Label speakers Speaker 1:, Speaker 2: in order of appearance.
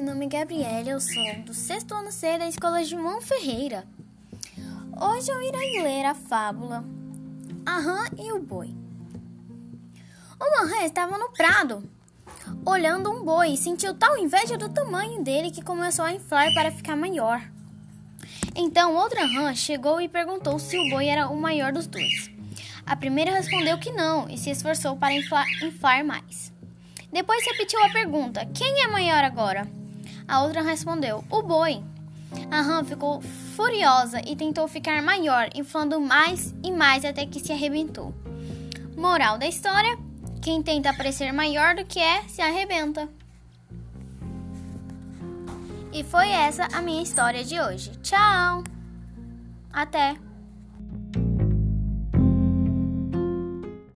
Speaker 1: meu nome é Gabriela, eu sou do sexto ano C da Escola João Ferreira. Hoje eu irei ler a fábula A Rã e o Boi. Uma rã estava no prado, olhando um boi e sentiu tal inveja do tamanho dele que começou a inflar para ficar maior. Então outra rã chegou e perguntou se o boi era o maior dos dois. A primeira respondeu que não e se esforçou para inflar, inflar mais. Depois repetiu a pergunta: Quem é maior agora? A outra respondeu: O boi. A rã ficou furiosa e tentou ficar maior, inflando mais e mais até que se arrebentou. Moral da história: quem tenta parecer maior do que é, se arrebenta. E foi essa a minha história de hoje. Tchau! Até!